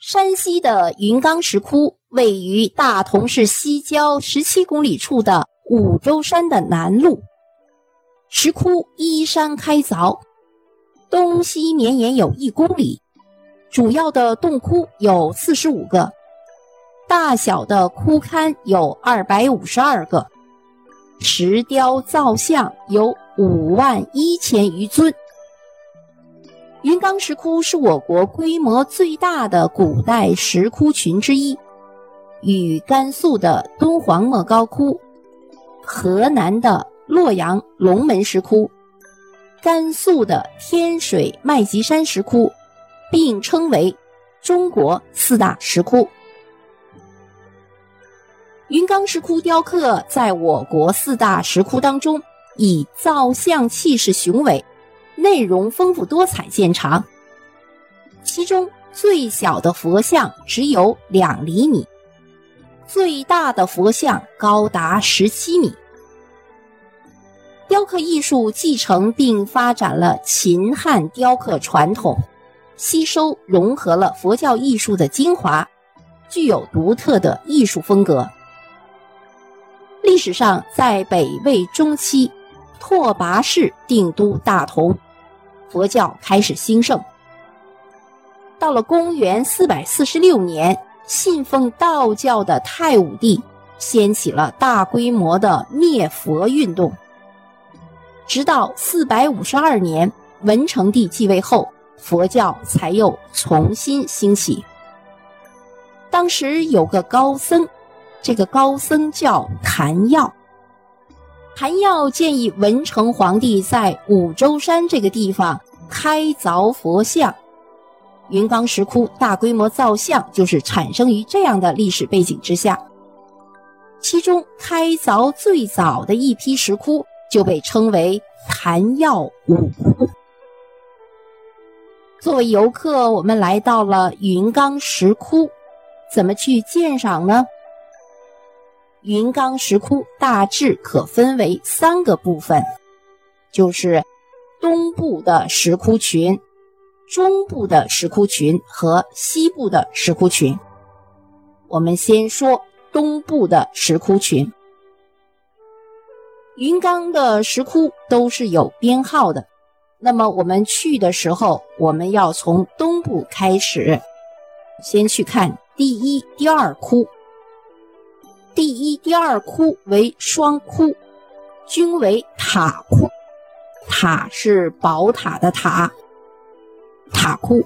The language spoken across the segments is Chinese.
山西的云冈石窟位于大同市西郊十七公里处的五洲山的南麓。石窟依山开凿，东西绵延有一公里，主要的洞窟有四十五个，大小的窟龛有二百五十二个，石雕造像有五万一千余尊。云冈石窟是我国规模最大的古代石窟群之一，与甘肃的敦煌莫高窟、河南的洛阳龙门石窟、甘肃的天水麦积山石窟并称为中国四大石窟。云冈石窟雕刻在我国四大石窟当中，以造像气势雄伟。内容丰富多彩见长，其中最小的佛像只有两厘米，最大的佛像高达十七米。雕刻艺术继承并发展了秦汉雕刻传统，吸收融合了佛教艺术的精华，具有独特的艺术风格。历史上，在北魏中期，拓跋氏定都大同。佛教开始兴盛。到了公元四百四十六年，信奉道教的太武帝掀起了大规模的灭佛运动。直到四百五十二年，文成帝继位后，佛教才又重新兴起。当时有个高僧，这个高僧叫谭耀。谭耀建议文成皇帝在五洲山这个地方开凿佛像，云冈石窟大规模造像就是产生于这样的历史背景之下。其中开凿最早的一批石窟就被称为谭耀五。作为游客，我们来到了云冈石窟，怎么去鉴赏呢？云冈石窟大致可分为三个部分，就是东部的石窟群、中部的石窟群和西部的石窟群。我们先说东部的石窟群。云冈的石窟都是有编号的，那么我们去的时候，我们要从东部开始，先去看第一、第二窟。第一、第二窟为双窟，均为塔窟。塔是宝塔的塔，塔窟。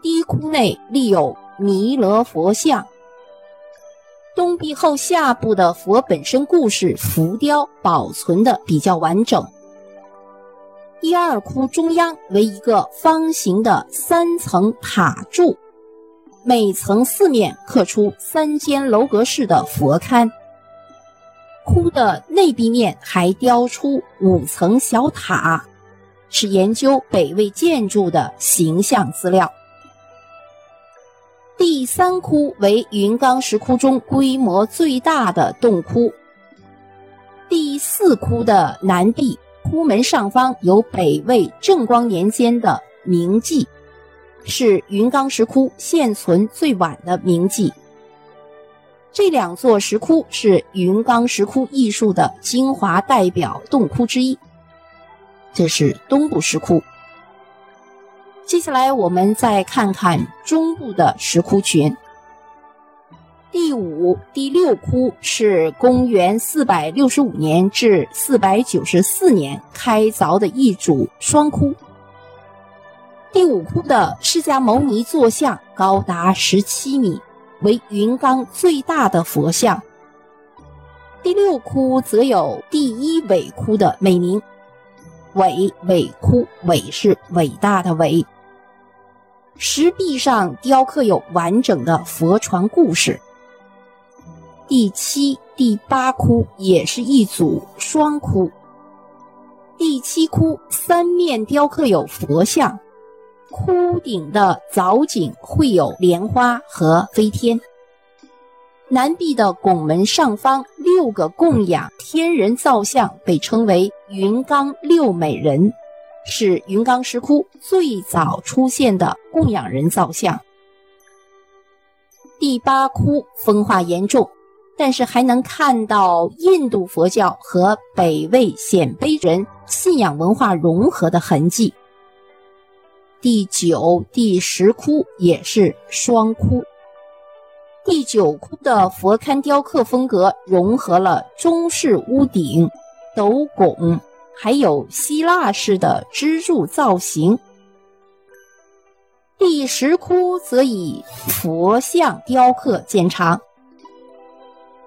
第一窟内立有弥勒佛像，东壁后下部的佛本身故事浮雕保存的比较完整。第二窟中央为一个方形的三层塔柱。每层四面刻出三间楼阁式的佛龛，窟的内壁面还雕出五层小塔，是研究北魏建筑的形象资料。第三窟为云冈石窟中规模最大的洞窟。第四窟的南壁窟门上方有北魏正光年间的铭记。是云冈石窟现存最晚的铭记。这两座石窟是云冈石窟艺术的精华代表洞窟之一。这是东部石窟。接下来我们再看看中部的石窟群。第五、第六窟是公元四百六十五年至四百九十四年开凿的一组双窟。第五窟的释迦牟尼坐像高达十七米，为云冈最大的佛像。第六窟则有第一伟窟的美名，伟伟窟，伟是伟大的伟。石壁上雕刻有完整的佛传故事。第七、第八窟也是一组双窟。第七窟三面雕刻有佛像。窟顶的藻井绘有莲花和飞天。南壁的拱门上方六个供养天人造像被称为云冈六美人，是云冈石窟最早出现的供养人造像。第八窟风化严重，但是还能看到印度佛教和北魏鲜卑人信仰文化融合的痕迹。第九、第十窟也是双窟。第九窟的佛龛雕刻风格融合了中式屋顶、斗拱，还有希腊式的支柱造型。第十窟则以佛像雕刻见长。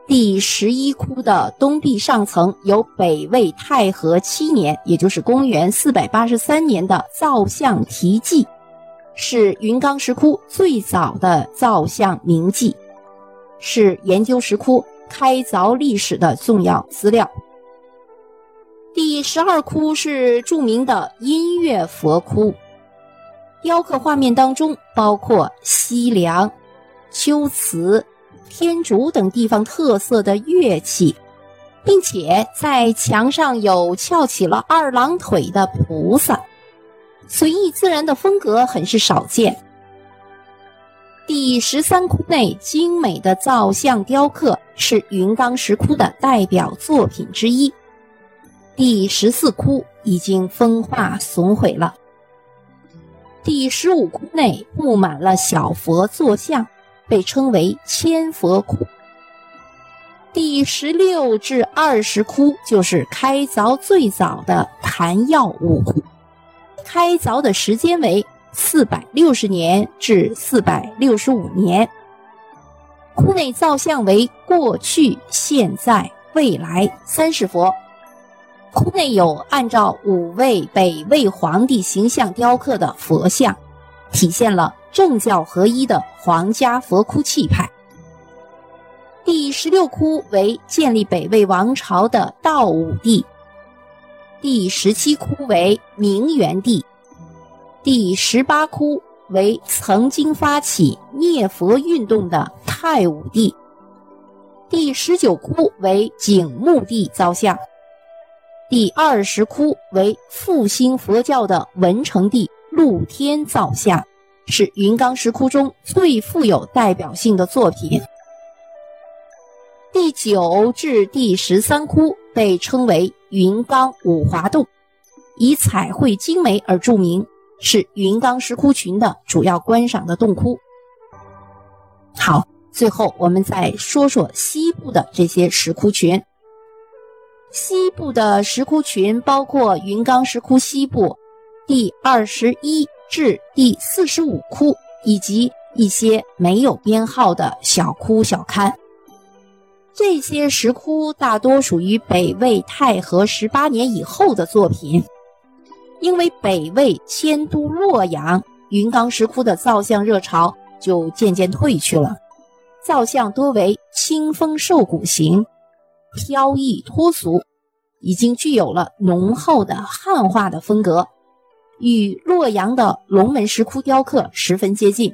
第十一窟的东壁上层有北魏太和七年，也就是公元四百八十三年的造像题记，是云冈石窟最早的造像铭记，是研究石窟开凿历史的重要资料。第十二窟是著名的音乐佛窟，雕刻画面当中包括西凉、秋瓷。天竺等地方特色的乐器，并且在墙上有翘起了二郎腿的菩萨，随意自然的风格很是少见。第十三窟内精美的造像雕刻是云冈石窟的代表作品之一。第十四窟已经风化损毁了。第十五窟内布满了小佛坐像。被称为千佛窟。第十六至二十窟就是开凿最早的昙曜五窟，开凿的时间为四百六十年至四百六十五年。窟内造像为过去、现在、未来三世佛。窟内有按照五位北魏皇帝形象雕刻的佛像，体现了。政教合一的皇家佛窟气派。第十六窟为建立北魏王朝的道武帝。第十七窟为明元帝。第十八窟为曾经发起灭佛运动的太武帝。第十九窟为景穆帝造像。第二十窟为复兴佛教的文成帝露天造像。是云冈石窟中最富有代表性的作品。第九至第十三窟被称为云冈五华洞，以彩绘精美而著名，是云冈石窟群的主要观赏的洞窟。好，最后我们再说说西部的这些石窟群。西部的石窟群包括云冈石窟西部第二十一。至第四十五窟，以及一些没有编号的小窟小龛。这些石窟大多属于北魏太和十八年以后的作品。因为北魏迁都洛阳，云冈石窟的造像热潮就渐渐退去了，造像多为清风瘦骨型，飘逸脱俗，已经具有了浓厚的汉化的风格。与洛阳的龙门石窟雕刻十分接近。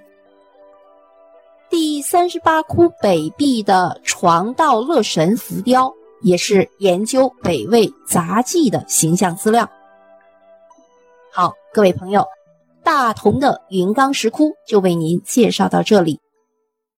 第三十八窟北壁的床道乐神浮雕，也是研究北魏杂技的形象资料。好，各位朋友，大同的云冈石窟就为您介绍到这里。